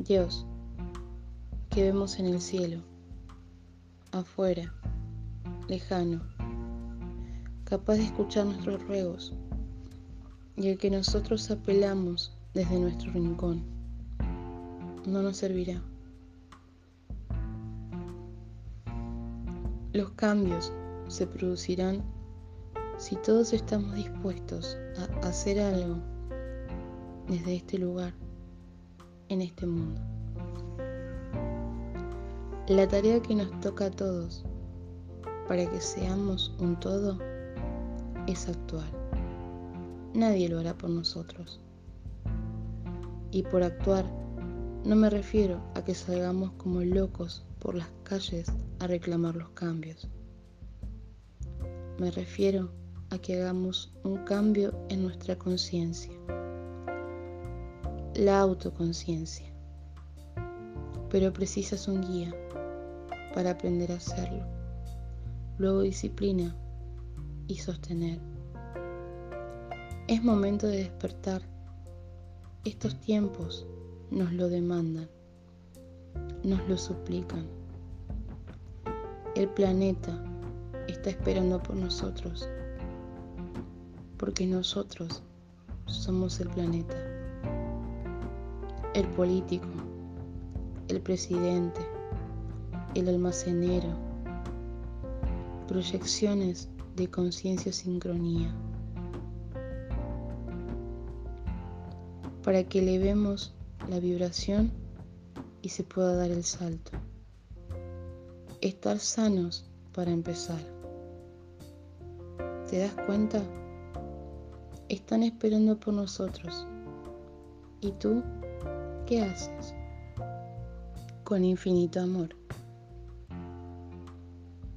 Dios, que vemos en el cielo, afuera, lejano, capaz de escuchar nuestros ruegos, y el que nosotros apelamos desde nuestro rincón, no nos servirá. Los cambios se producirán si todos estamos dispuestos a hacer algo desde este lugar, en este mundo. La tarea que nos toca a todos para que seamos un todo es actuar. Nadie lo hará por nosotros. Y por actuar no me refiero a que salgamos como locos por las calles a reclamar los cambios. Me refiero a que hagamos un cambio en nuestra conciencia, la autoconciencia. Pero precisas un guía para aprender a hacerlo, luego disciplina y sostener. Es momento de despertar. Estos tiempos nos lo demandan, nos lo suplican. El planeta está esperando por nosotros, porque nosotros somos el planeta. El político, el presidente, el almacenero, proyecciones de conciencia sincronía, para que elevemos la vibración y se pueda dar el salto. Estar sanos para empezar. ¿Te das cuenta? Están esperando por nosotros. ¿Y tú qué haces? Con infinito amor.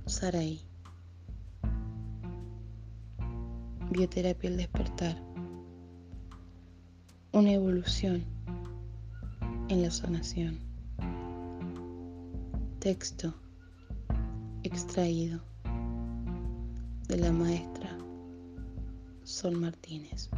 Sarai. Bioterapia al despertar. Una evolución en la sanación. Texto extraído de la maestra Sol Martínez.